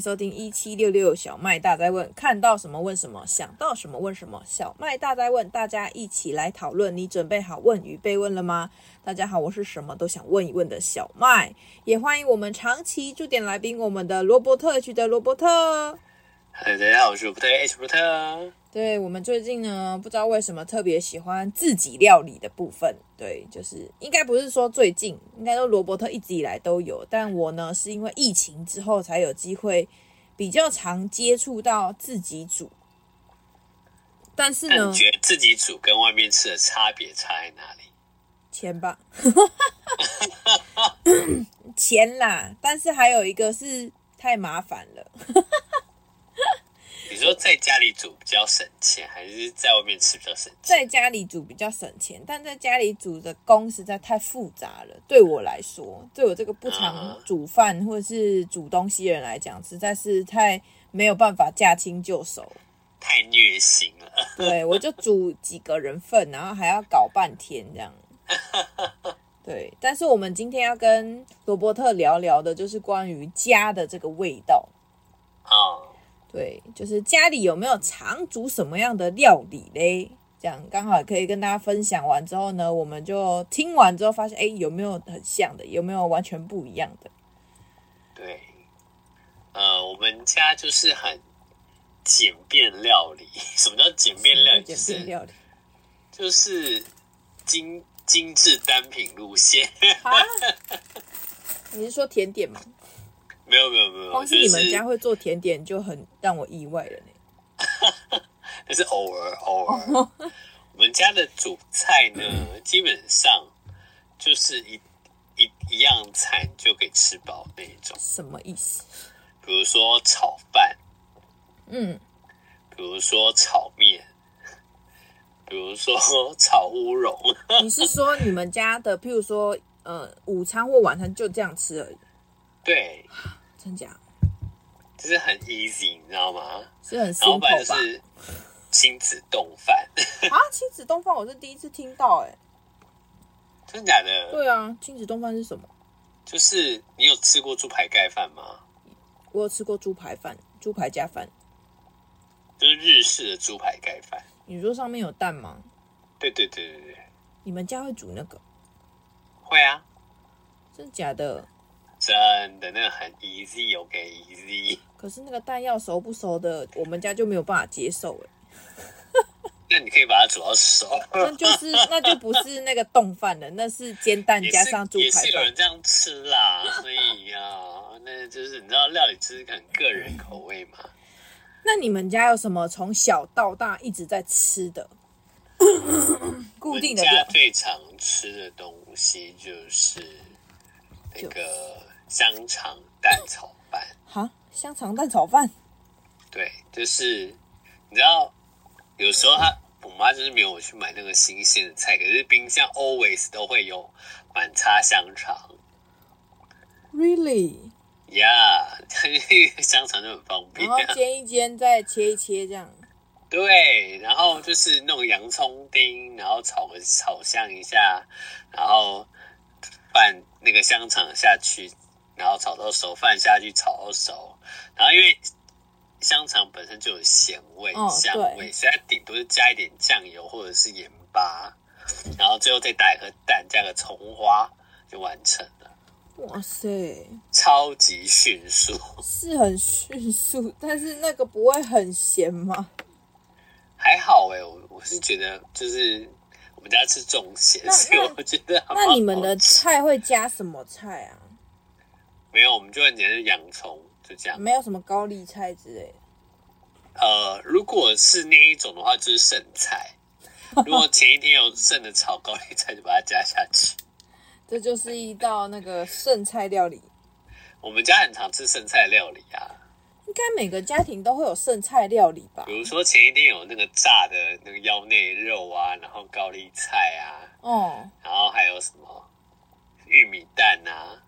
收听一七六六小麦大在问，看到什么问什么，想到什么问什么。小麦大在问，大家一起来讨论。你准备好问与被问了吗？大家好，我是什么都想问一问的小麦，也欢迎我们长期驻点来宾，我们的罗伯特区的罗伯特。嗨，大家好，我是罗伯特 H 罗伯特。对，我们最近呢，不知道为什么特别喜欢自己料理的部分。对，就是应该不是说最近，应该说罗伯特一直以来都有，但我呢是因为疫情之后才有机会比较常接触到自己煮。但是呢，你觉得自己煮跟外面吃的差别差在哪里？钱吧，钱啦，但是还有一个是太麻烦了。你说在家里煮比较省钱，还是在外面吃比较省钱？在家里煮比较省钱，但在家里煮的工实在太复杂了。对我来说，对我这个不常煮饭或者是煮东西的人来讲，实在是太没有办法驾轻就熟，太虐心了。对，我就煮几个人份，然后还要搞半天这样。对，但是我们今天要跟罗伯特聊聊的，就是关于家的这个味道。哦。对，就是家里有没有常煮什么样的料理嘞？这样刚好可以跟大家分享完之后呢，我们就听完之后发现，哎，有没有很像的？有没有完全不一样的？对，呃，我们家就是很简便料理。什么叫简便料理？简便料理就是精精致单品路线。你是说甜点吗？没有没有没有，光是你们家会做甜点就很让我意外了呢。但是偶尔偶尔，我们家的主菜呢，基本上就是一一一样菜就可以吃饱那一种。什么意思？比如说炒饭，嗯，比如说炒面，比如说炒乌龙。你是说你们家的，譬如说，呃，午餐或晚餐就这样吃而已？对。真假？就是很 easy，你知道吗？是很吧？然就是亲子冻饭啊！亲子冻饭我是第一次听到，哎，真的假的？对啊，亲子冻饭是什么？就是你有吃过猪排盖饭吗？我有吃过猪排饭，猪排加饭，就是日式的猪排盖饭。你说上面有蛋吗？对对对对对。你们家会煮那个？会啊。真的假的？真的，那个很 easy，OK，easy。可是那个蛋要熟不熟的，我们家就没有办法接受哎。那你可以把它煮到熟。那就是那就不是那个冻饭了，那是煎蛋 加上猪排饭。也是有人这样吃啦，所以呀、啊，那就是你知道料理吃很个人口味嘛。那你们家有什么从小到大一直在吃的？固定的。家最常吃的东西就是那个。香肠蛋炒饭，哈，香肠蛋炒饭，对，就是你知道，有时候他我妈就是没有去买那个新鲜的菜，可是冰箱 always 都会有满叉香肠。Really？Yeah，香肠就很方便，然后煎一煎，再切一切，这样。对，然后就是弄洋葱丁，然后炒个炒香一下，然后拌那个香肠下去。然后炒到熟，饭下去炒到熟，然后因为香肠本身就有咸味、哦、香味，所以它顶多是加一点酱油或者是盐巴，然后最后再打一颗蛋，加个葱花就完成了。哇塞，超级迅速，是很迅速，但是那个不会很咸吗？还好哎、欸，我我是觉得就是我们家吃重咸，所以我觉得。那你们的菜会加什么菜啊？没有，我们就很简单，洋葱就这样，没有什么高丽菜之类的。呃，如果是那一种的话，就是剩菜。如果前一天有剩的炒高丽菜，就把它加下去。这就是一道那个剩菜料理。我们家很常吃剩菜料理啊。应该每个家庭都会有剩菜料理吧？比如说前一天有那个炸的那个腰内肉啊，然后高丽菜啊，哦，然后还有什么玉米蛋啊。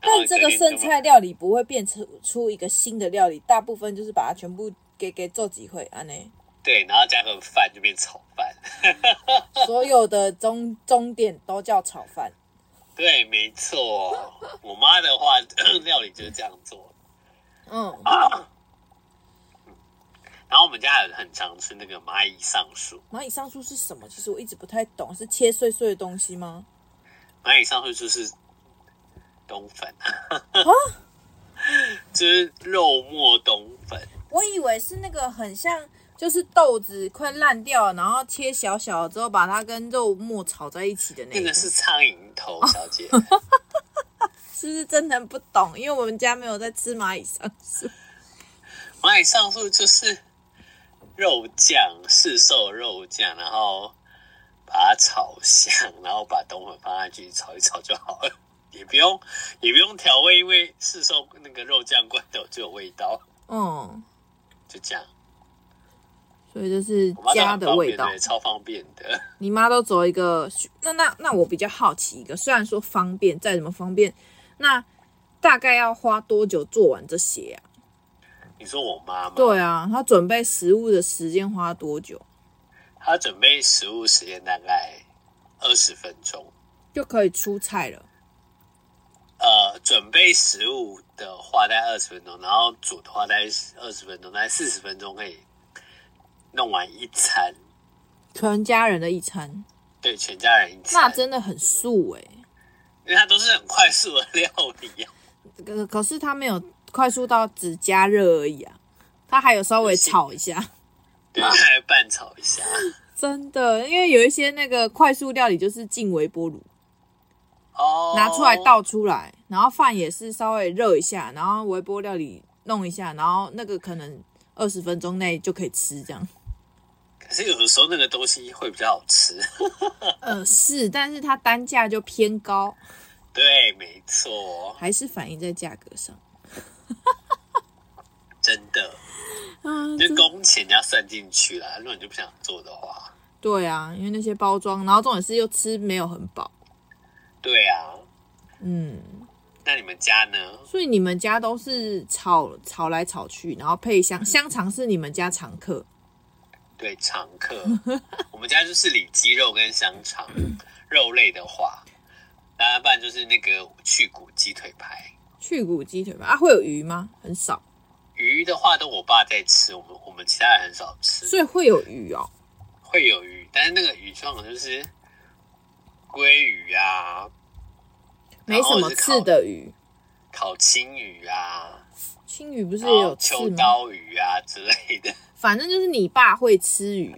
但这个剩菜料理不会变成出一个新的料理，大部分就是把它全部给给做几回安呢？对，然后加个饭就变炒饭。所有的中中点都叫炒饭。对，没错。我妈的话，料理就是这样做。嗯。然后我们家还很常吃那个蚂蚁上树。蚂蚁上树是什么？其实我一直不太懂，是切碎碎的东西吗？蚂蚁上树就是冬粉啊，就是肉末冬粉。我以为是那个很像，就是豆子快烂掉了，然后切小小的之后，把它跟肉末炒在一起的那个。那个是苍蝇头，小姐。是不是真的不懂？因为我们家没有在吃蚂蚁上树。蚂蚁上树就是。肉酱，市售肉酱，然后把它炒香，然后把冬粉放下去炒一炒就好了，也不用也不用调味，因为市售那个肉酱罐头就有味道。嗯，就这样。所以这是家的味道，超方便的。你妈都走一个，那那那我比较好奇一个，虽然说方便，再怎么方便，那大概要花多久做完这些啊？你说我妈妈？对啊，她准备食物的时间花多久？她准备食物时间大概二十分钟就可以出菜了。呃，准备食物的话大概二十分钟，然后煮的话大概二十分钟，大概四十分钟可以弄完一餐，全家人的一餐。对，全家人一餐，那真的很素哎，因为它都是很快速的料理啊。可可是它没有。快速到只加热而已啊，它还有稍微炒一下，对，还拌炒一下。真的，因为有一些那个快速料理就是进微波炉，哦，拿出来倒出来，然后饭也是稍微热一下，然后微波料理弄一下，然后那个可能二十分钟内就可以吃这样。可是有的时候那个东西会比较好吃，呃，是，但是它单价就偏高。对，没错，还是反映在价格上。真的 啊，就工钱要算进去啦。如果你就不想做的话，对啊，因为那些包装，然后重点是又吃没有很饱。对啊，嗯，那你们家呢？所以你们家都是炒炒来炒去，然后配香香肠是你们家常客。对，常客。我们家就是里脊肉跟香肠，肉类的话，那不然就是那个去骨鸡腿排。去骨鸡腿排啊，会有鱼吗？很少。鱼的话，都我爸在吃，我们我们其他人很少吃。所以会有鱼哦，会有鱼，但是那个鱼状的就是鲑鱼啊，没什么刺的鱼，烤青鱼啊，青鱼不是也有？秋刀鱼啊之类的，反正就是你爸会吃鱼，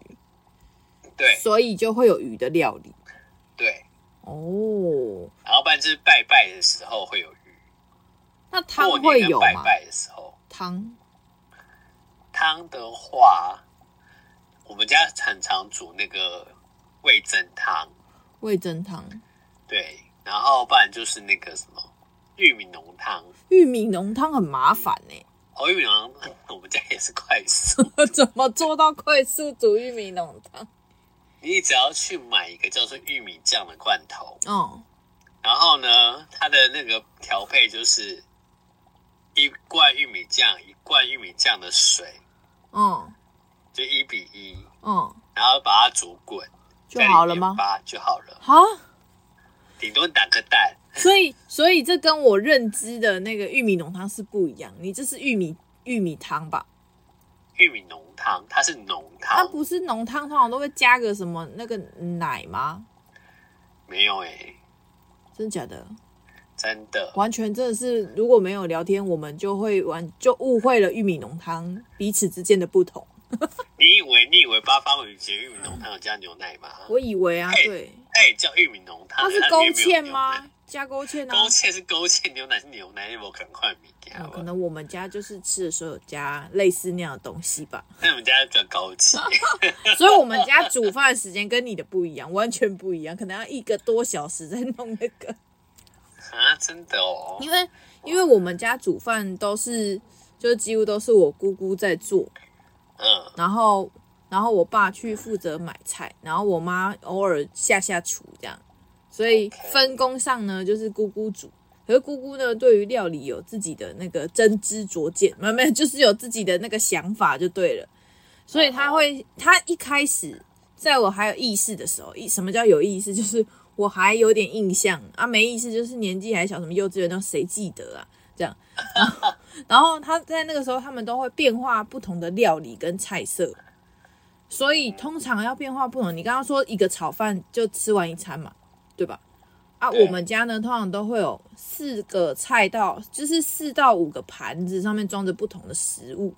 对，所以就会有鱼的料理，对，哦，然后不然就是拜拜的时候会有鱼。那汤会有吗？拜拜的时候，汤汤的话，我们家很常煮那个味增汤。味增汤，对，然后不然就是那个什么玉米浓汤。玉米浓汤很麻烦呢。哦，玉米浓汤我们家也是快速。怎么做到快速煮玉米浓汤？你只要去买一个叫做玉米酱的罐头。哦。然后呢，它的那个调配就是。一罐玉米酱，一罐玉米酱的水，嗯，就一比一，嗯，然后把它煮滚就好了吗？就好了。好，顶多打个蛋。所以，所以这跟我认知的那个玉米浓汤是不一样。你这是玉米玉米汤吧？玉米浓汤，它是浓汤，它不是浓汤，通常都会加个什么那个奶吗？没有诶、欸，真的假的？真的，完全真的是，如果没有聊天，我们就会完就误会了玉米浓汤彼此之间的不同。你以为你以为八方云集玉米浓汤有加牛奶吗？我以为啊，对，哎，叫玉米浓汤，它是勾芡吗？加勾芡啊？勾芡是勾芡，牛奶是牛奶，有可能换米嗯，可能我们家就是吃的时候有加类似那样的东西吧。那我们家比较高级，所以我们家煮饭的时间跟你的不一样，完全不一样，可能要一个多小时在弄那个。啊，真的哦！因为因为我们家煮饭都是，就是几乎都是我姑姑在做，嗯，然后然后我爸去负责买菜，然后我妈偶尔下下厨这样，所以分工上呢就是姑姑煮，可是姑姑呢对于料理有自己的那个真知灼见，没有没有，就是有自己的那个想法就对了，所以他会，他一开始在我还有意识的时候，一什么叫有意识，就是。我还有点印象啊，没意思，就是年纪还小，什么幼稚园，那谁记得啊？这样。然后，然后他在那个时候，他们都会变化不同的料理跟菜色，所以通常要变化不同。你刚刚说一个炒饭就吃完一餐嘛，对吧？啊，我们家呢，通常都会有四个菜到，就是四到五个盘子，上面装着不同的食物，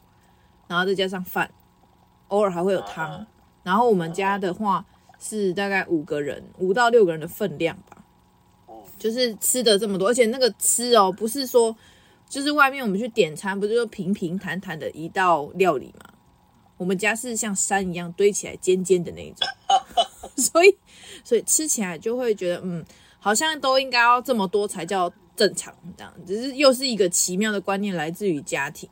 然后再加上饭，偶尔还会有汤。然后我们家的话是大概五个人，五到六个人的分量吧，就是吃的这么多，而且那个吃哦，不是说就是外面我们去点餐，不就是平平坦坦的一道料理吗？我们家是像山一样堆起来尖尖的那种，所以所以吃起来就会觉得嗯，好像都应该要这么多才叫正常这样，只是又是一个奇妙的观念来自于家庭。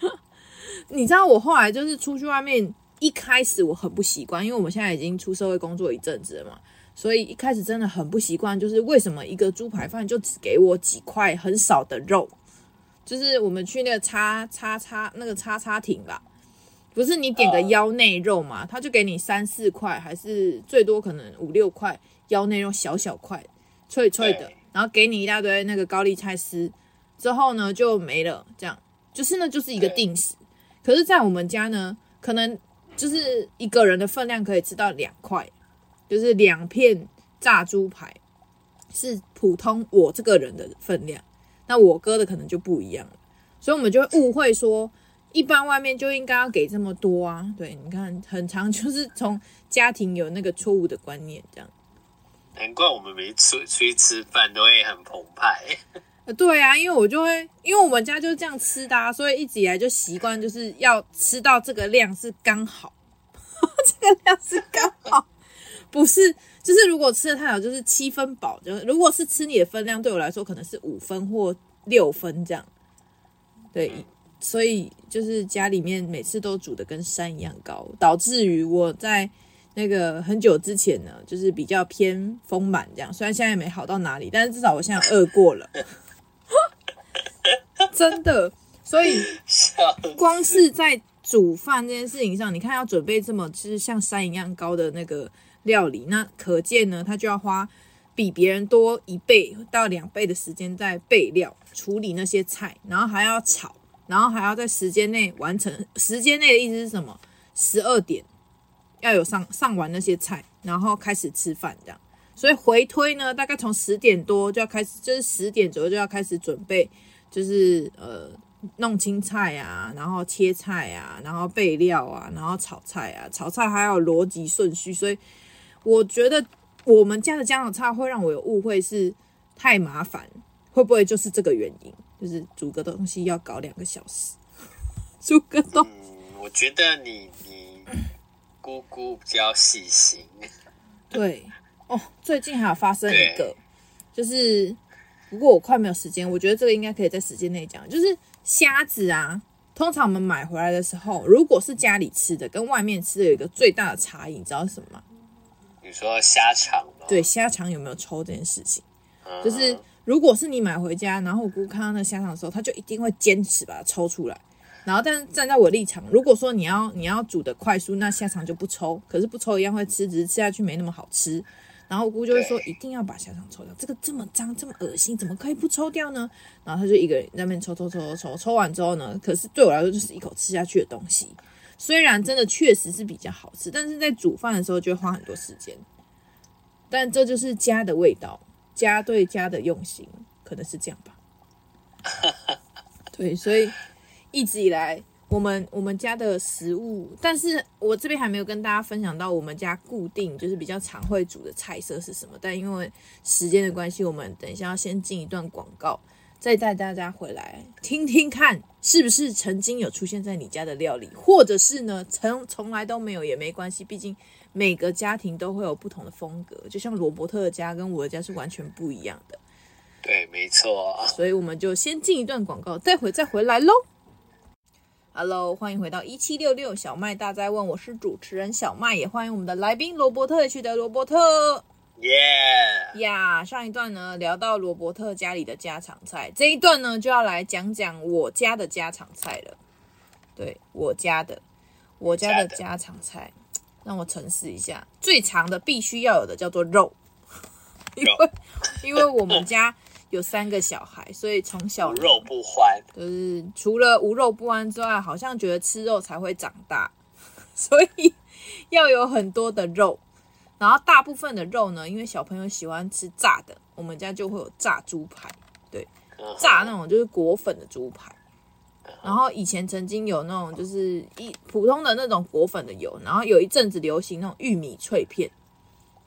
你知道我后来就是出去外面。一开始我很不习惯，因为我们现在已经出社会工作一阵子了嘛，所以一开始真的很不习惯，就是为什么一个猪排饭就只给我几块很少的肉？就是我们去那个叉叉叉那个叉叉亭吧，不是你点个腰内肉嘛，他就给你三四块，还是最多可能五六块腰内肉，小小块，脆脆的，然后给你一大堆那个高丽菜丝，之后呢就没了，这样就是那就是一个定时。可是，在我们家呢，可能。就是一个人的分量可以吃到两块，就是两片炸猪排是普通我这个人的分量，那我哥的可能就不一样了，所以我们就会误会说，一般外面就应该要给这么多啊。对，你看，很 长就是从家庭有那个错误的观念，这样。难怪我们每次出去吃饭都会很澎湃。对啊，因为我就会，因为我们家就是这样吃的啊，所以一直以来就习惯就是要吃到这个量是刚好，这个量是刚好，不是，就是如果吃的太少，就是七分饱，就如果是吃你的分量，对我来说可能是五分或六分这样，对，所以就是家里面每次都煮的跟山一样高，导致于我在那个很久之前呢，就是比较偏丰满这样，虽然现在没好到哪里，但是至少我现在饿过了。真的，所以光是在煮饭这件事情上，你看要准备这么就是像山一样高的那个料理，那可见呢，他就要花比别人多一倍到两倍的时间在备料、处理那些菜，然后还要炒，然后还要在时间内完成。时间内的意思是什么？十二点要有上上完那些菜，然后开始吃饭这样。所以回推呢，大概从十点多就要开始，就是十点左右就要开始准备，就是呃弄青菜啊，然后切菜啊，然后备料啊，然后炒菜啊，炒菜还有逻辑顺序。所以我觉得我们家的家常菜会让我有误会是太麻烦，会不会就是这个原因？就是煮个东西要搞两个小时，煮个东西。嗯，我觉得你你姑姑比较细心。对。哦，最近还有发生一个，就是不过我快没有时间，我觉得这个应该可以在时间内讲。就是虾子啊，通常我们买回来的时候，如果是家里吃的，跟外面吃的有一个最大的差异，你知道是什么吗？你说虾肠吗？对，虾肠有没有抽这件事情？就是如果是你买回家，然后我姑看到那虾肠的时候，他就一定会坚持把它抽出来。然后，但是站在我立场，如果说你要你要煮的快速，那虾肠就不抽，可是不抽一样会吃，只是吃下去没那么好吃。然后我姑就会说，一定要把虾肠抽掉，这个这么脏这么恶心，怎么可以不抽掉呢？然后他就一个人在那边抽抽抽抽抽，抽完之后呢，可是对我来说就是一口吃下去的东西。虽然真的确实是比较好吃，但是在煮饭的时候就会花很多时间。但这就是家的味道，家对家的用心，可能是这样吧。对，所以一直以来。我们我们家的食物，但是我这边还没有跟大家分享到我们家固定就是比较常会煮的菜色是什么。但因为时间的关系，我们等一下要先进一段广告，再带大家回来听听看，是不是曾经有出现在你家的料理，或者是呢，从从来都没有也没关系，毕竟每个家庭都会有不同的风格，就像罗伯特的家跟我的家是完全不一样的。对，没错。所以我们就先进一段广告，待会再回来喽。Hello，欢迎回到一七六六小麦大哉问，我是主持人小麦，也欢迎我们的来宾罗伯特去的罗伯特。耶呀，上一段呢聊到罗伯特家里的家常菜，这一段呢就要来讲讲我家的家常菜了。对，我家的，我家的家常菜，让我诚实一下，最长的必须要有的叫做肉，因为因为我们家。有三个小孩，所以从小无肉不欢，就是除了无肉不欢之外，好像觉得吃肉才会长大，所以要有很多的肉。然后大部分的肉呢，因为小朋友喜欢吃炸的，我们家就会有炸猪排，对，炸那种就是裹粉的猪排。然后以前曾经有那种就是一普通的那种裹粉的油，然后有一阵子流行那种玉米脆片，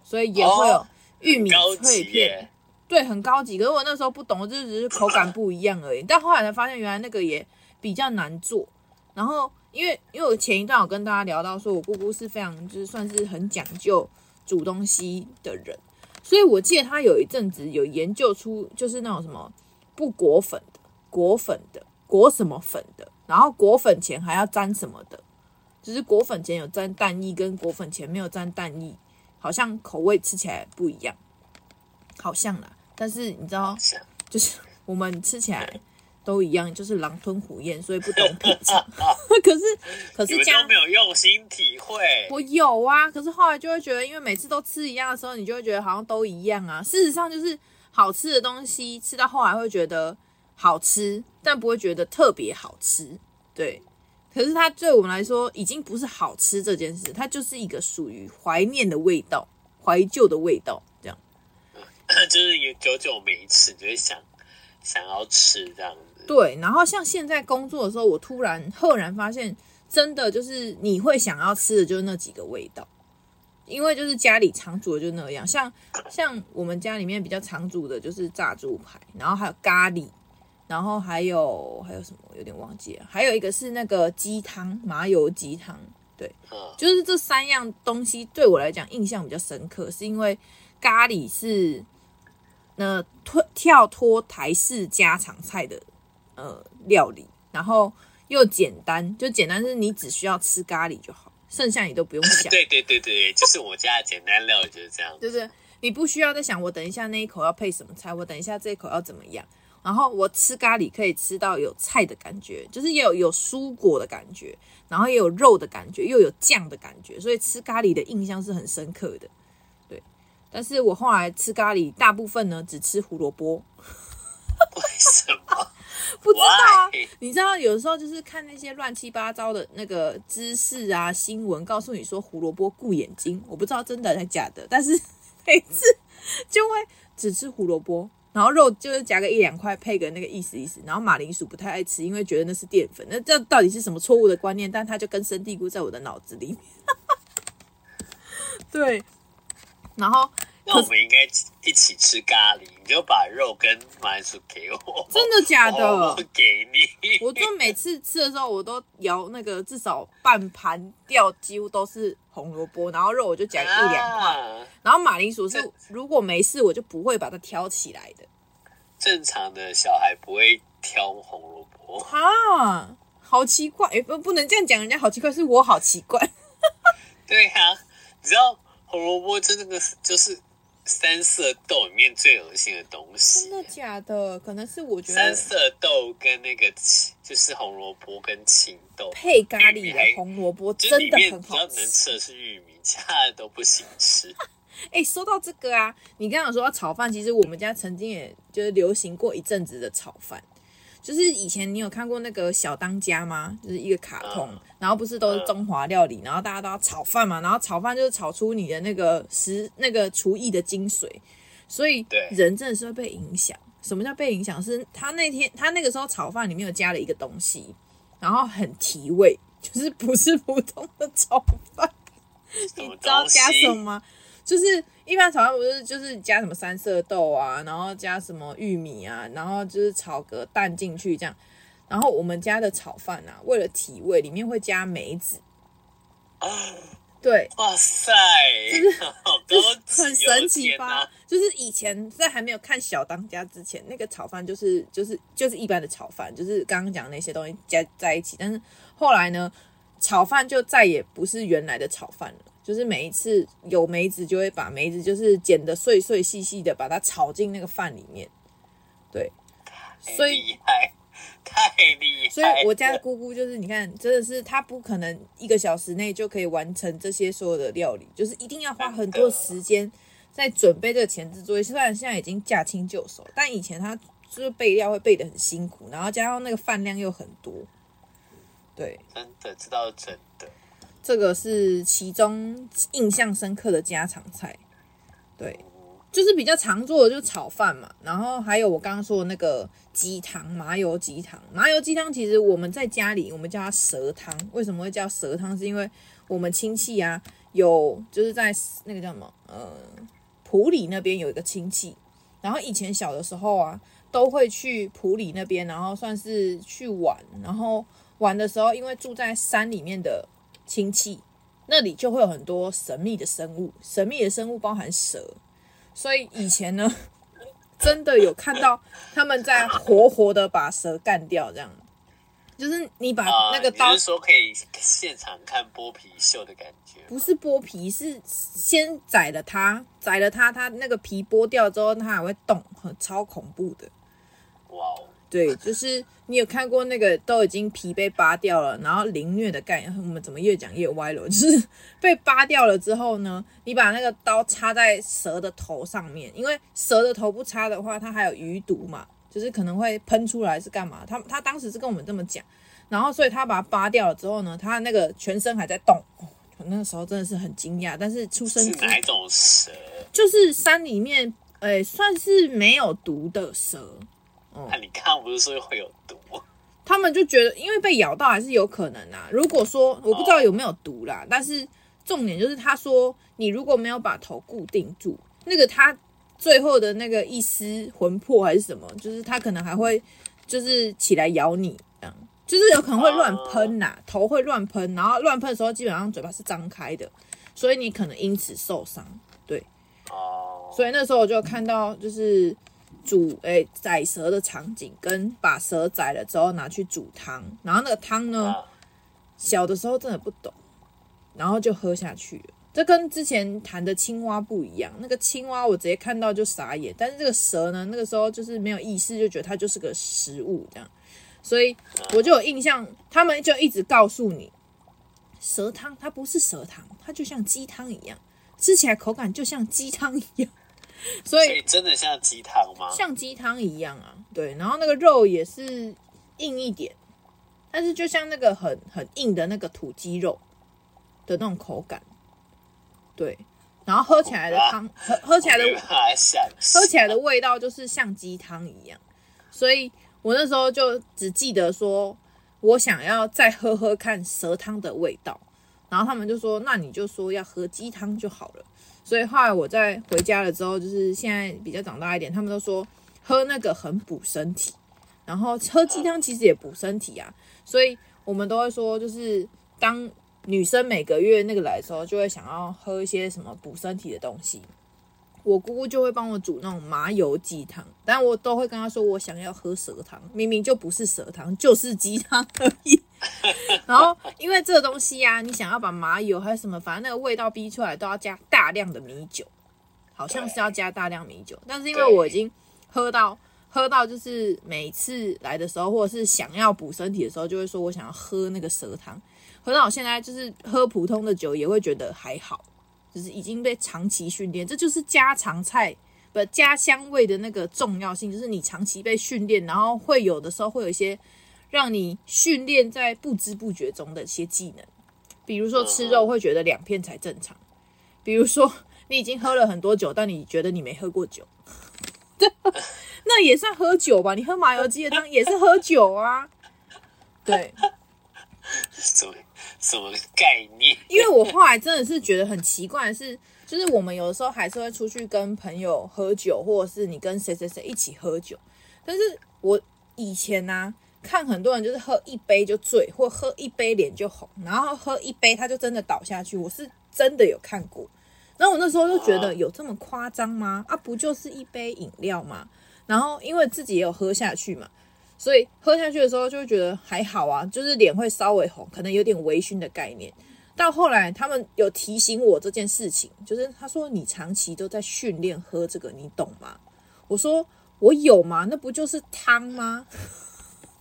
所以也会有玉米脆片，对，很高级。可是我那时候不懂，就只是口感不一样而已。但后来才发现，原来那个也比较难做。然后因为因为我前一段我跟大家聊到，说我姑姑是非常就是算是很讲究。煮东西的人，所以我记得他有一阵子有研究出，就是那种什么不裹粉的、裹粉的、裹什么粉的，然后裹粉前还要沾什么的，就是裹粉前有沾蛋液，跟裹粉前没有沾蛋液，好像口味吃起来不一样，好像啦。但是你知道，就是我们吃起来。都一样，就是狼吞虎咽，所以不懂品尝。可是，可是家都没有用心体会。我有啊，可是后来就会觉得，因为每次都吃一样的时候，你就会觉得好像都一样啊。事实上，就是好吃的东西吃到后来会觉得好吃，但不会觉得特别好吃。对，可是它对我们来说已经不是好吃这件事，它就是一个属于怀念的味道、怀旧的味道，这样。就是有久久没吃，就会想想要吃这样。对，然后像现在工作的时候，我突然赫然发现，真的就是你会想要吃的就是那几个味道，因为就是家里常煮的就那样，像像我们家里面比较常煮的就是炸猪排，然后还有咖喱，然后还有还有什么有点忘记了，还有一个是那个鸡汤，麻油鸡汤，对，就是这三样东西对我来讲印象比较深刻，是因为咖喱是那脱跳脱台式家常菜的。呃，料理，然后又简单，就简单是你只需要吃咖喱就好，剩下你都不用想。对对对对，就是我家的简单料理就是这样，就是你不需要再想我等一下那一口要配什么菜，我等一下这一口要怎么样。然后我吃咖喱可以吃到有菜的感觉，就是也有有蔬果的感觉，然后也有肉的感觉，又有酱的感觉，所以吃咖喱的印象是很深刻的。对，但是我后来吃咖喱，大部分呢只吃胡萝卜。为什么？不知道啊，你知道有时候就是看那些乱七八糟的那个知识啊新闻，告诉你说胡萝卜顾眼睛，我不知道真的还是假的，但是每次就会只吃胡萝卜，然后肉就是夹个一两块配个那个意思意思，然后马铃薯不太爱吃，因为觉得那是淀粉，那这到底是什么错误的观念？但它就根深蒂固在我的脑子里面。对，然后。那我们应该一起吃咖喱，你就把肉跟马铃薯给我。真的假的？我给你。我就每次吃的时候，我都舀那个至少半盘掉，几乎都是红萝卜，然后肉我就夹一两块，啊、然后马铃薯是如果没事，我就不会把它挑起来的。正常的小孩不会挑红萝卜。哈，好奇怪，欸、不不能这样讲，人家好奇怪，是我好奇怪。对呀、啊，你知道红萝卜真的是就是。三色豆里面最恶心的东西，真的假的？可能是我觉得三色豆跟那个就是红萝卜跟青豆配咖喱的红萝卜真的很好吃。能吃的是玉米，其他的都不行吃。哎、欸，说到这个啊，你刚刚说到炒饭，其实我们家曾经也就是流行过一阵子的炒饭。就是以前你有看过那个小当家吗？就是一个卡通，嗯、然后不是都是中华料理，嗯、然后大家都要炒饭嘛，然后炒饭就是炒出你的那个食那个厨艺的精髓，所以人真的是会被影响。什么叫被影响？是他那天他那个时候炒饭里面有加了一个东西，然后很提味，就是不是普通的炒饭，你知道加什么吗？就是一般炒饭不是就是加什么三色豆啊，然后加什么玉米啊，然后就是炒个蛋进去这样。然后我们家的炒饭啊，为了提味，里面会加梅子。对，哇塞，就是就是很神奇吧？就是以前在还没有看小当家之前，那个炒饭就是就是就是一般的炒饭，就是刚刚讲的那些东西加在一起。但是后来呢，炒饭就再也不是原来的炒饭了。就是每一次有梅子，就会把梅子就是剪得碎碎细细的，把它炒进那个饭里面。对，所以，太厉害。所以我家的姑姑就是，你看，真的是她不可能一个小时内就可以完成这些所有的料理，就是一定要花很多时间在准备这个前置作业。虽然现在已经驾轻就熟，但以前她就是备料会备的很辛苦，然后加上那个饭量又很多。对，真的，知道真的。这个是其中印象深刻的家常菜。对，就是比较常做的就是炒饭嘛，然后还有我刚刚说的那个鸡汤，麻油鸡汤。麻油鸡汤其实我们在家里我们叫它蛇汤，为什么会叫蛇汤？是因为我们亲戚啊有就是在那个叫什么呃埔里那边有一个亲戚，然后以前小的时候啊都会去埔里那边，然后算是去玩，然后。玩的时候，因为住在山里面的亲戚，那里就会有很多神秘的生物。神秘的生物包含蛇，所以以前呢，真的有看到他们在活活的把蛇干掉，这样。就是你把那个刀，呃、你是说可以现场看剥皮秀的感觉？不是剥皮，是先宰了它，宰了它，它那个皮剥掉之后，它还会动，很超恐怖的。对，就是你有看过那个都已经皮被扒掉了，然后凌虐的概念，我们怎么越讲越歪了？就是被扒掉了之后呢，你把那个刀插在蛇的头上面，因为蛇的头不插的话，它还有余毒嘛，就是可能会喷出来是干嘛？他他当时是跟我们这么讲，然后所以他把它扒掉了之后呢，他那个全身还在动，我，那个时候真的是很惊讶。但是出生是哪一种蛇？就是山里面，诶，算是没有毒的蛇。那、嗯、你刚刚不是说会有毒？他们就觉得，因为被咬到还是有可能啊。如果说我不知道有没有毒啦，哦、但是重点就是他说，你如果没有把头固定住，那个他最后的那个一丝魂魄还是什么，就是他可能还会就是起来咬你，这样就是有可能会乱喷呐，哦、头会乱喷，然后乱喷的时候基本上嘴巴是张开的，所以你可能因此受伤。对，哦，所以那时候我就看到就是。煮诶、欸、宰蛇的场景，跟把蛇宰了之后拿去煮汤，然后那个汤呢，小的时候真的不懂，然后就喝下去了。这跟之前谈的青蛙不一样，那个青蛙我直接看到就傻眼，但是这个蛇呢，那个时候就是没有意识，就觉得它就是个食物这样，所以我就有印象，他们就一直告诉你，蛇汤它不是蛇汤，它就像鸡汤一样，吃起来口感就像鸡汤一样。所以，真的像鸡汤吗？像鸡汤一样啊，对。然后那个肉也是硬一点，但是就像那个很很硬的那个土鸡肉的那种口感，对。然后喝起来的汤，喝喝起来的喝起来的味道就是像鸡汤一样。所以我那时候就只记得说，我想要再喝喝看蛇汤的味道。然后他们就说，那你就说要喝鸡汤就好了。所以后来我在回家了之后，就是现在比较长大一点，他们都说喝那个很补身体，然后喝鸡汤其实也补身体啊。所以我们都会说，就是当女生每个月那个来的时候，就会想要喝一些什么补身体的东西。我姑姑就会帮我煮那种麻油鸡汤，但我都会跟她说我想要喝蛇汤，明明就不是蛇汤，就是鸡汤而已。然后，因为这个东西呀、啊，你想要把麻油还是什么，反正那个味道逼出来，都要加大量的米酒，好像是要加大量米酒。但是因为我已经喝到喝到，就是每次来的时候，或者是想要补身体的时候，就会说我想要喝那个蛇汤。喝到我现在就是喝普通的酒，也会觉得还好，就是已经被长期训练，这就是家常菜不家乡味的那个重要性，就是你长期被训练，然后会有的时候会有一些。让你训练在不知不觉中的一些技能，比如说吃肉会觉得两片才正常，比如说你已经喝了很多酒，但你觉得你没喝过酒，那也算喝酒吧？你喝麻油鸡的汤也是喝酒啊，对，什么什么概念？因为我后来真的是觉得很奇怪是，就是我们有的时候还是会出去跟朋友喝酒，或者是你跟谁谁谁一起喝酒，但是我以前呢、看很多人就是喝一杯就醉，或喝一杯脸就红，然后喝一杯他就真的倒下去。我是真的有看过，然后我那时候就觉得有这么夸张吗？啊，不就是一杯饮料吗？然后因为自己也有喝下去嘛，所以喝下去的时候就会觉得还好啊，就是脸会稍微红，可能有点微醺的概念。到后来他们有提醒我这件事情，就是他说你长期都在训练喝这个，你懂吗？我说我有吗？那不就是汤吗？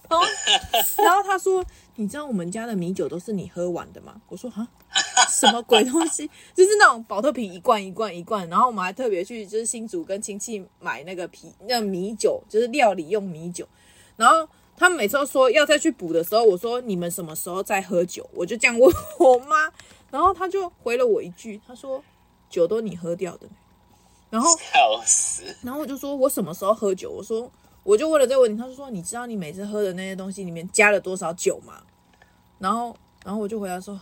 然后然后他说：“你知道我们家的米酒都是你喝完的吗？”我说：“啊，什么鬼东西？就是那种保特瓶一罐一罐一罐。”然后我们还特别去就是新竹跟亲戚买那个啤那米酒，就是料理用米酒。然后他们每次都说要再去补的时候，我说：“你们什么时候再喝酒？”我就这样问我妈，然后他就回了我一句：“他说酒都你喝掉的。”然后笑死！然后我就说：“我什么时候喝酒？”我说。我就问了这个问题，他就说：“你知道你每次喝的那些东西里面加了多少酒吗？”然后，然后我就回答说：“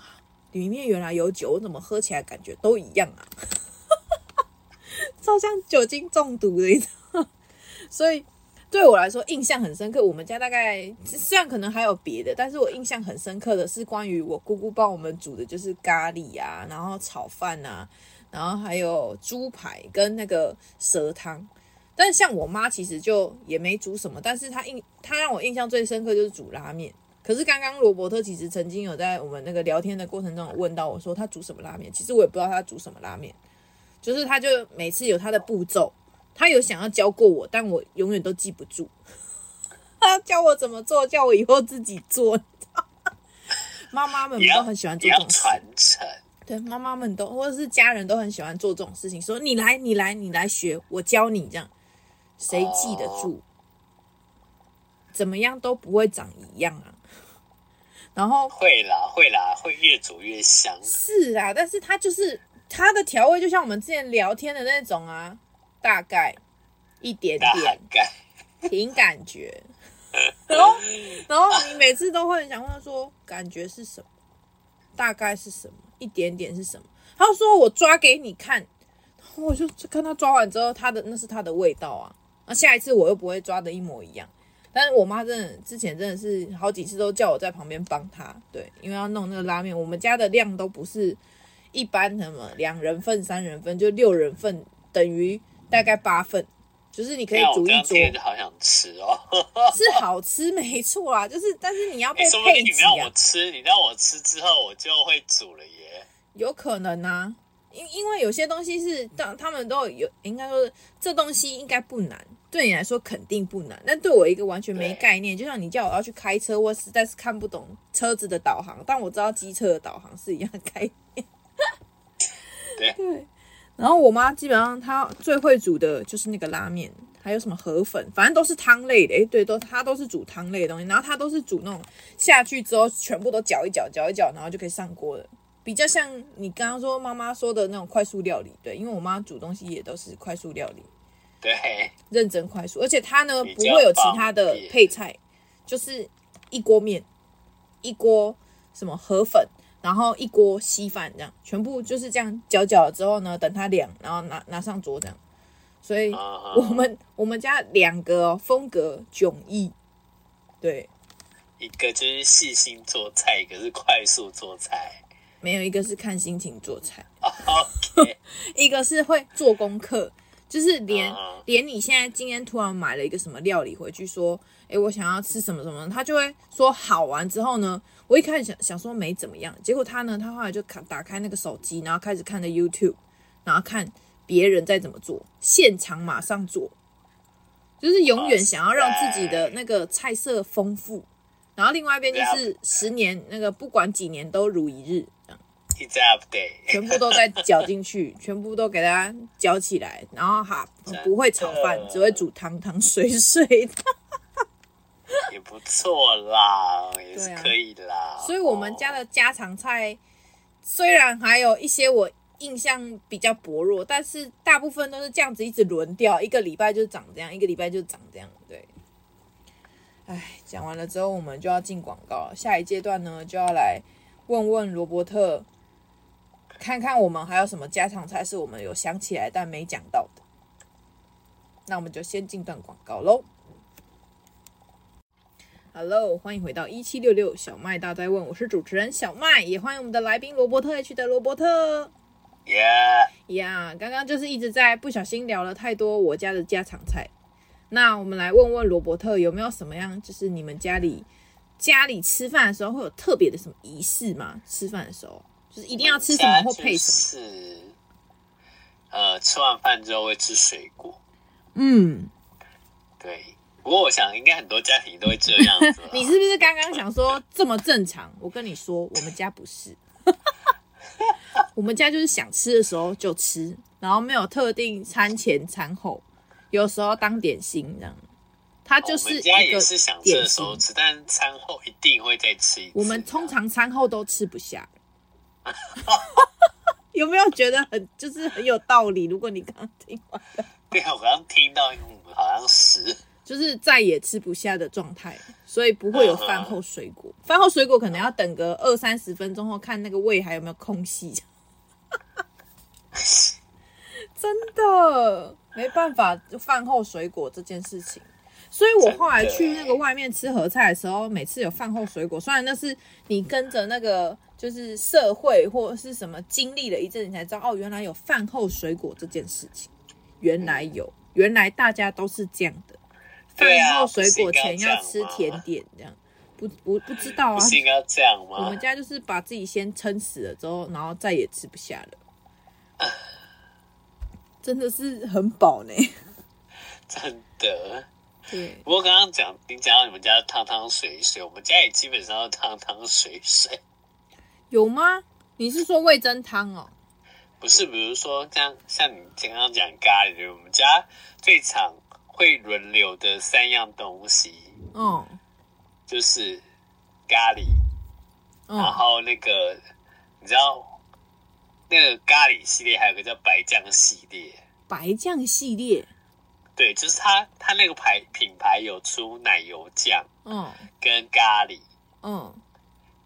里面原来有酒，我怎么喝起来感觉都一样啊？超像酒精中毒的，你知道？所以对我来说印象很深刻。我们家大概虽然可能还有别的，但是我印象很深刻的是关于我姑姑帮我们煮的，就是咖喱啊，然后炒饭啊，然后还有猪排跟那个蛇汤。”但是像我妈其实就也没煮什么，但是她印她让我印象最深刻就是煮拉面。可是刚刚罗伯特其实曾经有在我们那个聊天的过程中问到我说他煮什么拉面，其实我也不知道他煮什么拉面，就是他就每次有他的步骤，他有想要教过我，但我永远都记不住。他教我怎么做，叫我以后自己做。妈妈们都很喜欢做这种传承，对，妈妈们都或者是家人都很喜欢做这种事情，说你来你来你来学，我教你这样。谁记得住？怎么样都不会长一样啊。然后会啦，会啦，会越煮越香。是啊，但是它就是它的调味，就像我们之前聊天的那种啊，大概一点点，大凭感觉。然后，然后你每次都会很想问他说，感觉是什么？大概是什么？一点点是什么？他说我抓给你看，我就看他抓完之后，他的那是他的味道啊。那下一次我又不会抓的一模一样，但是我妈真的之前真的是好几次都叫我在旁边帮她，对，因为要弄那个拉面，我们家的量都不是一般什么两人份、三人份，就六人份等于大概八份，就是你可以煮一桌。好想吃哦，是好吃没错啊，就是但是你要被配给、啊。你让我吃，你让我吃之后我就会煮了耶。有可能啊，因因为有些东西是当他们都有，应该说这东西应该不难。对你来说肯定不难，但对我一个完全没概念，就像你叫我要去开车，我实在是看不懂车子的导航，但我知道机车的导航是一样的概念。对，然后我妈基本上她最会煮的就是那个拉面，还有什么河粉，反正都是汤类的。诶，对，都她都是煮汤类的东西，然后她都是煮那种下去之后全部都搅一搅，搅一搅，然后就可以上锅了，比较像你刚刚说妈妈说的那种快速料理。对，因为我妈煮东西也都是快速料理。对，认真快速，而且它呢不会有其他的配菜，就是一锅面，一锅什么河粉，然后一锅稀饭，这样全部就是这样搅搅了之后呢，等它凉，然后拿拿上桌这样。所以我们我们家两个风格迥异，对，一个就是细心做菜，一个是快速做菜，没有一个是看心情做菜。一个是会做功课。就是连连你现在今天突然买了一个什么料理回去，说，诶，我想要吃什么什么，他就会说好完之后呢，我一开始想想说没怎么样，结果他呢，他后来就看打开那个手机，然后开始看的 YouTube，然后看别人在怎么做，现场马上做，就是永远想要让自己的那个菜色丰富，然后另外一边就是十年那个不管几年都如一日这样。全部都在搅进去，全部都给它搅起来，然后哈不会炒饭，只会煮汤汤水水的，也不错啦，也是可以的啦。所以我们家的家常菜虽然还有一些我印象比较薄弱，但是大部分都是这样子一直轮掉，一个礼拜就长这样，一个礼拜就长这样。对，哎，讲完了之后，我们就要进广告了。下一阶段呢，就要来问问罗伯特。看看我们还有什么家常菜是我们有想起来但没讲到的，那我们就先进段广告喽。Hello，欢迎回到一七六六小麦大在问，我是主持人小麦，也欢迎我们的来宾罗伯特 H 的罗伯特。Yeah，呀，刚刚就是一直在不小心聊了太多我家的家常菜，那我们来问问罗伯特有没有什么样，就是你们家里家里吃饭的时候会有特别的什么仪式吗？吃饭的时候。就是一定要吃什么或配什么？是，呃，吃完饭之后会吃水果。嗯，对。不过我想应该很多家庭都会这样子。你是不是刚刚想说这么正常？我跟你说，我们家不是。我们家就是想吃的时候就吃，然后没有特定餐前餐后，有时候当点心这样。它就是一家也是想吃的时候吃，但餐后一定会再吃一次。我们通常餐后都吃不下。有没有觉得很就是很有道理？如果你刚刚听完了，对啊，我刚刚听到，好像是就是再也吃不下的状态，所以不会有饭后水果。饭后水果可能要等个二三十分钟后，看那个胃还有没有空隙。真的没办法，就饭后水果这件事情。所以我后来去那个外面吃合菜的时候，每次有饭后水果，虽然那是你跟着那个。就是社会或是什么经历了一阵，你才知道哦，原来有饭后水果这件事情，原来有，原来大家都是这样的。饭后水果前要吃甜点，这样不不不知道啊？是应该这样吗？我们家就是把自己先撑死了之后，然后再也吃不下了，真的是很饱呢，真的。对。不过刚刚讲你讲到你们家汤汤水水，我们家也基本上都汤汤水水。有吗？你是说味增汤哦？不是，比如说像像你刚刚讲咖喱，我们家最常会轮流的三样东西，嗯，就是咖喱，嗯、然后那个你知道那个咖喱系列，还有个叫白酱系列。白酱系列，对，就是它它那个牌品牌有出奶油酱，嗯，跟咖喱，嗯，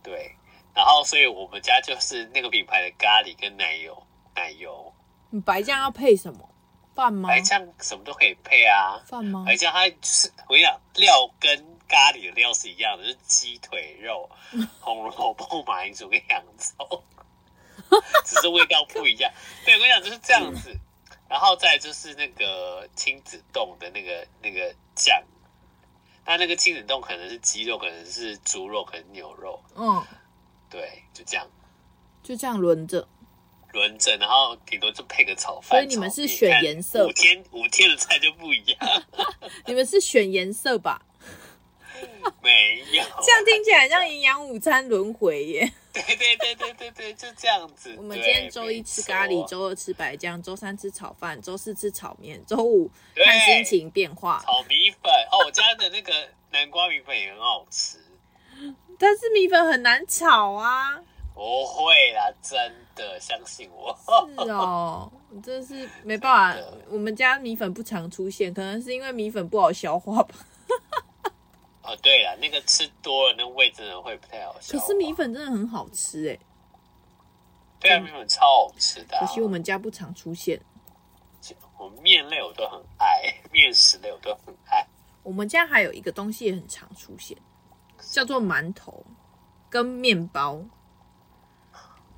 对。然后，所以我们家就是那个品牌的咖喱跟奶油，奶油。你白酱要配什么？饭吗？白酱什么都可以配啊。饭吗？白酱它就是我跟你讲，料跟咖喱的料是一样的，就是鸡腿肉、红萝卜、马铃薯跟洋葱，只是味道不一样。对，我跟你讲就是这样子。然后再就是那个亲子冻的那个那个酱，它那个亲子冻可能是鸡肉，可能是猪肉，可能牛肉。嗯。对，就这样，就这样轮着，轮着，然后顶多就配个炒饭。所以你们是选颜色，五天五天的菜就不一样。你们是选颜色吧？没有，这样听起来像营养午餐轮回耶。对对对对对对，就这样子。我们今天周一吃咖喱，周二吃白酱，周三吃炒饭，周四吃炒面，周五看心情变化。炒米粉哦，我家的那个南瓜米粉也很好吃。但是米粉很难炒啊！不会啦，真的相信我。是哦，真是没办法。我们家米粉不常出现，可能是因为米粉不好消化吧。哦，对了，那个吃多了，那个味真的会不太好消化。可是米粉真的很好吃哎。对啊，米粉超好吃的啊。可惜我们家不常出现。我面类我都很爱，面食类我都很爱。我们家还有一个东西也很常出现。叫做馒头跟面包，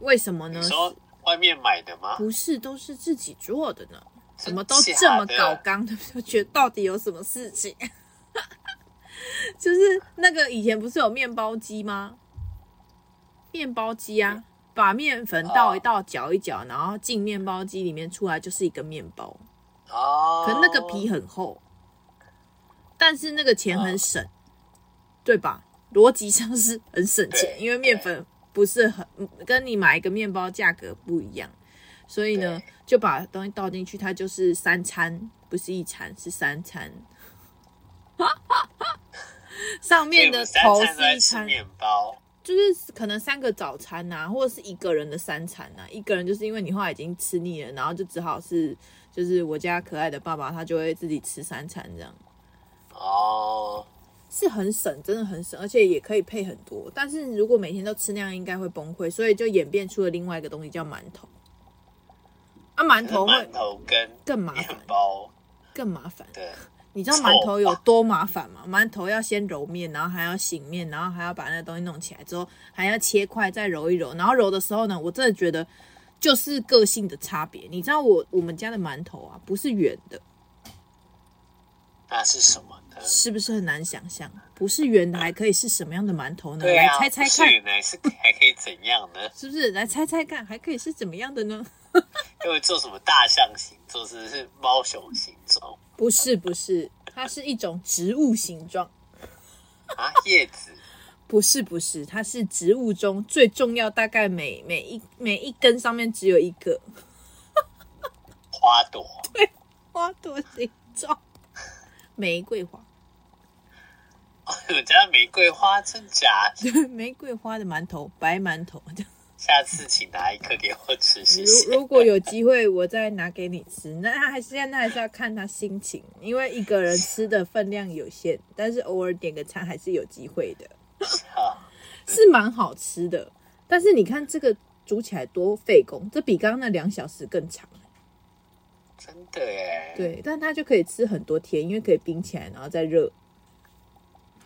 为什么呢？你说外面买的吗？不是，都是自己做的呢。怎么都这么搞刚 觉得到底有什么事情？就是那个以前不是有面包机吗？面包机啊，把面粉倒一倒，搅一搅，然后进面包机里面出来就是一个面包。哦，可那个皮很厚，但是那个钱很省，对吧？逻辑上是很省钱，因为面粉不是很跟你买一个面包价格不一样，所以呢就把东西倒进去，它就是三餐，不是一餐，是三餐。上面的头是一餐面包，就是可能三个早餐呐、啊，或者是一个人的三餐呐、啊。一个人就是因为你后来已经吃腻了，然后就只好是就是我家可爱的爸爸，他就会自己吃三餐这样。哦。是很省，真的很省，而且也可以配很多。但是如果每天都吃那样，应该会崩溃，所以就演变出了另外一个东西叫馒头。啊，馒头会馒头跟更麻烦，包更麻烦。对，你知道馒头有多麻烦吗？馒头要先揉面，然后还要醒面，然后还要把那个东西弄起来之后，还要切块再揉一揉。然后揉的时候呢，我真的觉得就是个性的差别。你知道我我们家的馒头啊，不是圆的，那是什么？是不是很难想象？不是圆的还可以是什么样的馒头呢？啊、来猜猜看，原来是 还可以怎样呢？是不是？来猜猜看，还可以是怎么样的呢？因为做什么大象形，做是是猫熊形状？不是，不是，它是一种植物形状啊，叶子？不是不是，它是植物中最重要，大概每每一每一根上面只有一个花朵，对，花朵形状，玫瑰花。我，家的玫瑰花真假？玫瑰花的馒头，白馒头。下次请拿一颗给我吃，谢谢。如如果有机会，我再拿给你吃。那还是现在还是要看他心情，因为一个人吃的分量有限，但是偶尔点个餐还是有机会的。是蛮好吃的，但是你看这个煮起来多费工，这比刚刚那两小时更长。真的耶。对，但他就可以吃很多天，因为可以冰起来，然后再热。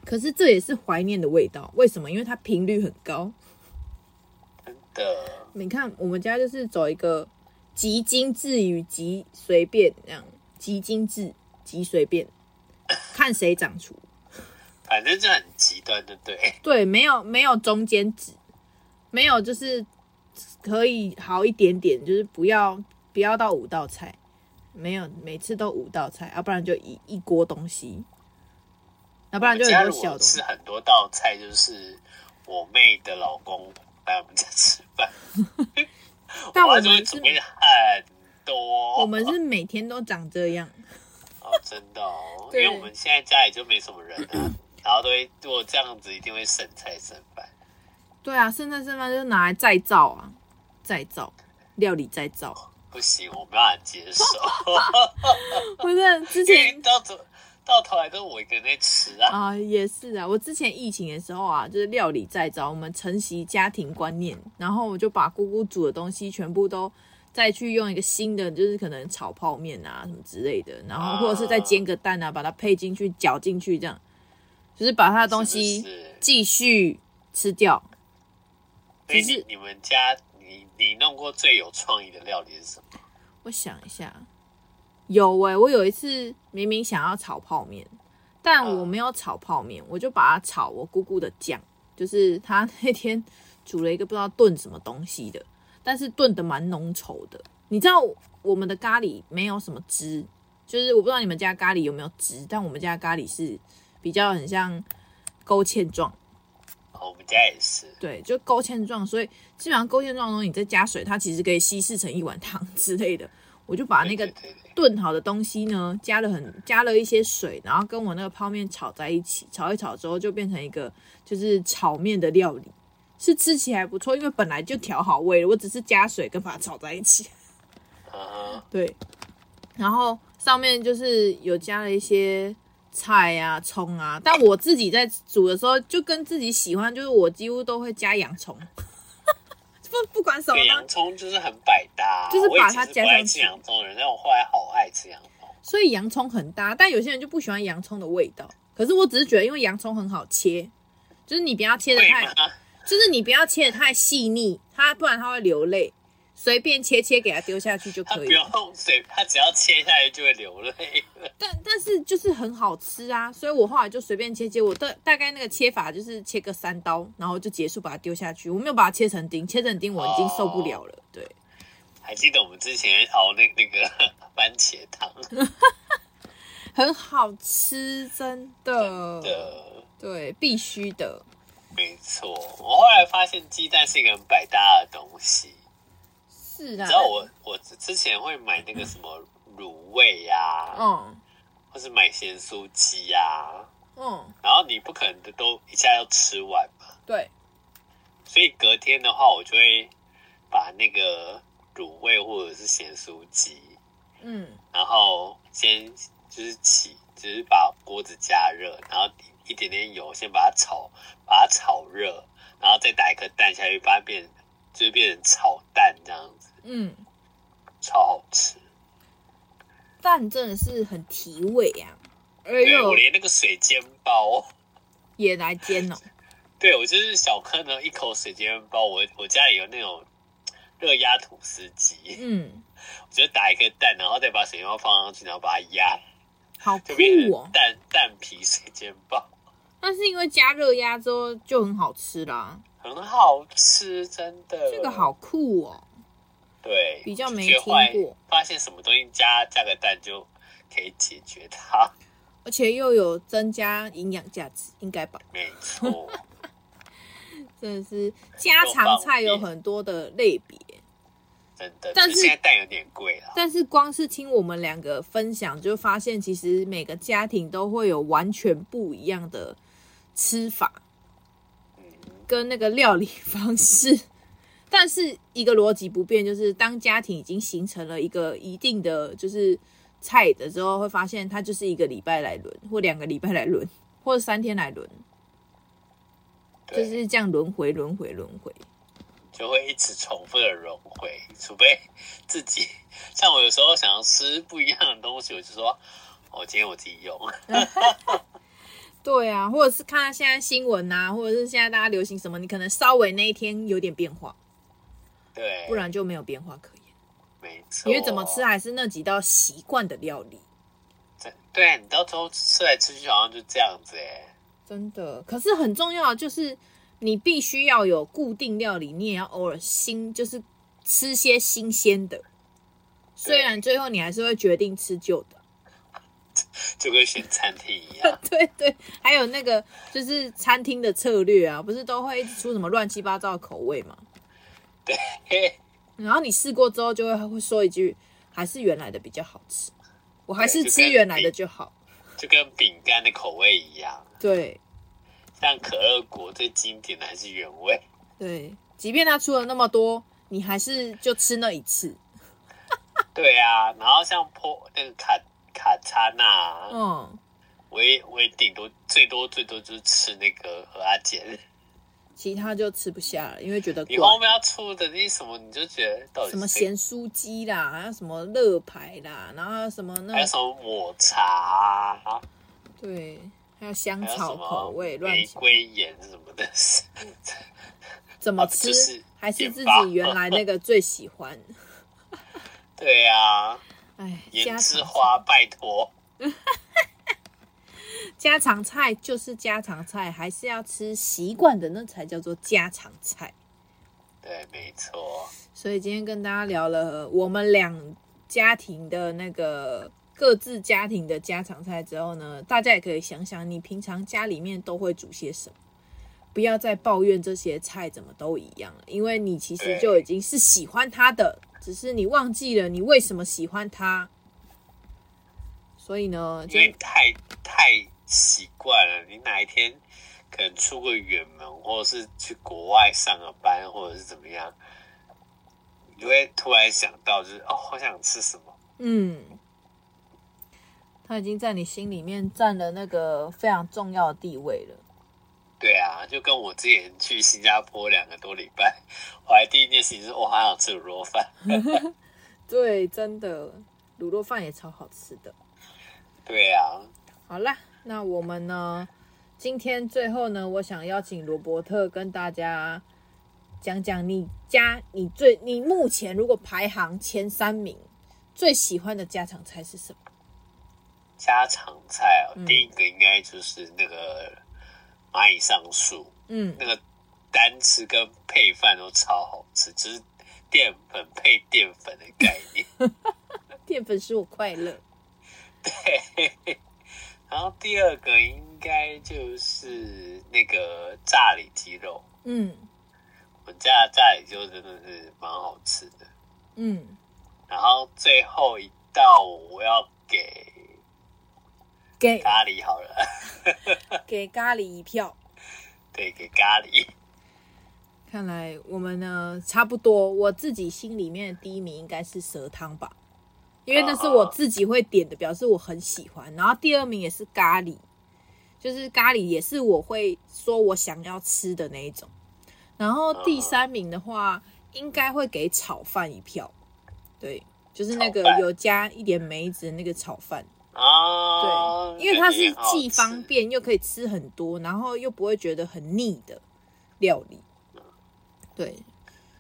可是这也是怀念的味道，为什么？因为它频率很高。的，你看我们家就是走一个极精致与极随便这样，极精致极随便，看谁长出，反正就很极端的，对 对，没有没有中间值，没有就是可以好一点点，就是不要不要到五道菜，没有每次都五道菜，要、啊、不然就一一锅东西，要、啊、不然就很多小。吃很多道菜，就是我妹的老公。来我们家吃饭，但我们是准备很多，我们是每天都长这样。哦，真的哦，因为我们现在家里就没什么人啊，然后都会如果这样子，一定会剩菜剩饭。对啊，剩菜剩饭就是拿来再造啊，再造料理再造。不行，我没办法接受。不是之前到到头来都是我一个人在吃啊！啊，也是啊。我之前疫情的时候啊，就是料理在找，我们承袭家庭观念，然后我就把姑姑煮的东西全部都再去用一个新的，就是可能炒泡面啊什么之类的，然后或者是再煎个蛋啊，把它配进去搅进去，这样就是把它的东西继续吃掉。其实你们家你你弄过最有创意的料理是什么？我想一下。有哎、欸，我有一次明明想要炒泡面，但我没有炒泡面，我就把它炒我姑姑的酱，就是她那天煮了一个不知道炖什么东西的，但是炖的蛮浓稠的。你知道我们的咖喱没有什么汁，就是我不知道你们家咖喱有没有汁，但我们家咖喱是比较很像勾芡状。我们家也是，对，就勾芡状，所以基本上勾芡状的东西你再加水，它其实可以稀释成一碗汤之类的。我就把那个炖好的东西呢，加了很加了一些水，然后跟我那个泡面炒在一起，炒一炒之后就变成一个就是炒面的料理，是吃起来不错，因为本来就调好味了，我只是加水跟把它炒在一起。对，然后上面就是有加了一些菜啊、葱啊，但我自己在煮的时候就跟自己喜欢，就是我几乎都会加洋葱。不不管什么，洋葱就是很百搭，就是把它加上吃洋葱的人，但我后来好爱吃洋葱，所以洋葱很搭。但有些人就不喜欢洋葱的味道。可是我只是觉得，因为洋葱很好切，就是你不要切的太，就是你不要切的太细腻，它不然它会流泪。随便切切给它丢下去就可以了。不用水，它只要切下来就会流泪。但但是就是很好吃啊，所以我后来就随便切切，我大大概那个切法就是切个三刀，然后就结束，把它丢下去。我没有把它切成丁，切成丁我已经受不了了。哦、对，还记得我们之前熬那那个 番茄汤，很好吃，真的。真的。对，必须的。没错，我后来发现鸡蛋是一个很百搭的东西。是啊，你知道我我之前会买那个什么卤味呀、啊，嗯，或是买咸酥鸡呀、啊，嗯，然后你不可能都一下要吃完嘛，对，所以隔天的话，我就会把那个卤味或者是咸酥鸡，嗯，然后先就是起，就是把锅子加热，然后一点点油，先把它炒，把它炒热，然后再打一颗蛋下去，把它变，就是变成炒蛋这样子。嗯，超好吃，蛋真的是很提味呀、啊！哎呦，我连那个水煎包也来煎哦。对，我就是小坑的一口水煎包，我我家里有那种热压吐司机，嗯，我就打一个蛋，然后再把水煎包放上去，然后把它压，好酷哦！蛋蛋皮水煎包，那是因为加热压之后就很好吃啦，很好吃，真的，这个好酷哦。对，比较没听过，发现什么东西加加个蛋就可以解决它。而且又有增加营养价值，应该吧？没错，真的是家常菜有很多的类别，真的。但是现在蛋有点贵了。但是光是听我们两个分享，就发现其实每个家庭都会有完全不一样的吃法，跟那个料理方式。但是一个逻辑不变，就是当家庭已经形成了一个一定的就是菜的之后，会发现它就是一个礼拜来轮，或两个礼拜来轮，或者三天来轮，就是这样轮回、轮回、轮回，就会一直重复的轮回。除非自己 像我有时候想要吃不一样的东西，我就说，我今天我自己用。对啊，或者是看现在新闻啊，或者是现在大家流行什么，你可能稍微那一天有点变化。对，不然就没有变化可言。没错，因为怎么吃还是那几道习惯的料理。对啊，你到时候吃来吃去好像就这样子哎。真的，可是很重要的就是你必须要有固定料理，你也要偶尔新，就是吃些新鲜的。虽然最后你还是会决定吃旧的，就跟选餐厅一样。对对，还有那个就是餐厅的策略啊，不是都会一直出什么乱七八糟的口味吗？对，然后你试过之后，就会会说一句，还是原来的比较好吃，我还是吃原来的就好，就跟饼干的口味一样。对，像可乐果最经典的还是原味。对，即便它出了那么多，你还是就吃那一次。对啊，然后像破那个卡卡查纳，嗯，我也我也顶多最多最多就是吃那个蚵仔煎。其他就吃不下了，因为觉得你后面要出的那些什么，你就觉得到底什么咸酥鸡啦，还有什么乐牌啦，然后什么那还有什么抹茶，对，还有香草口味，玫瑰盐什么的，怎么吃、啊就是、还是自己原来那个最喜欢。对呀、啊，哎，盐之花，拜托。家常菜就是家常菜，还是要吃习惯的，那才叫做家常菜。对，没错。所以今天跟大家聊了我们两家庭的那个各自家庭的家常菜之后呢，大家也可以想想，你平常家里面都会煮些什么？不要再抱怨这些菜怎么都一样了，因为你其实就已经是喜欢它的，只是你忘记了你为什么喜欢他。所以呢，因为太太。习惯了，你哪一天可能出个远门，或者是去国外上个班，或者是怎么样，你会突然想到，就是哦，好想吃什么。嗯，他已经在你心里面占了那个非常重要的地位了。对啊，就跟我之前去新加坡两个多礼拜，我还第一件事情是，我好想吃卤肉饭。对，真的，卤肉饭也超好吃的。对啊。好啦。那我们呢？今天最后呢，我想邀请罗伯特跟大家讲讲你家你最你目前如果排行前三名最喜欢的家常菜是什么？家常菜哦，嗯、第一个应该就是那个蚂蚁上树，嗯，那个单吃跟配饭都超好吃，只、就是淀粉配淀粉的概念，淀粉使我快乐，对。然后第二个应该就是那个炸里脊肉，嗯，我家的炸里脊肉真的是蛮好吃的，嗯。然后最后一道我要给给咖喱好了，给咖喱一票，对，给咖喱。看来我们呢差不多，我自己心里面的第一名应该是蛇汤吧。因为那是我自己会点的，表示我很喜欢。然后第二名也是咖喱，就是咖喱也是我会说我想要吃的那一种。然后第三名的话，应该会给炒饭一票。对，就是那个有加一点梅子的那个炒饭。对，因为它是既方便又可以吃很多，然后又不会觉得很腻的料理。对。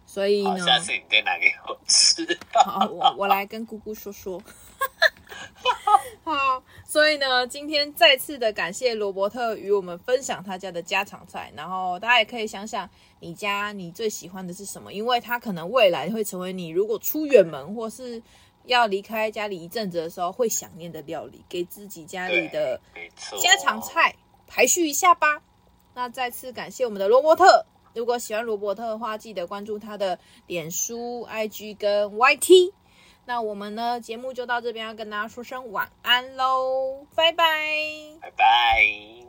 所以呢，下次你再拿给我吃。好，我我来跟姑姑说说。好，所以呢，今天再次的感谢罗伯特与我们分享他家的家常菜，然后大家也可以想想你家你最喜欢的是什么，因为他可能未来会成为你如果出远门或是要离开家里一阵子的时候会想念的料理，给自己家里的家常菜排序一下吧。那再次感谢我们的罗伯特。如果喜欢罗伯特的话，记得关注他的脸书、IG 跟 YT。那我们呢，节目就到这边，要跟大家说声晚安喽，拜拜，拜拜。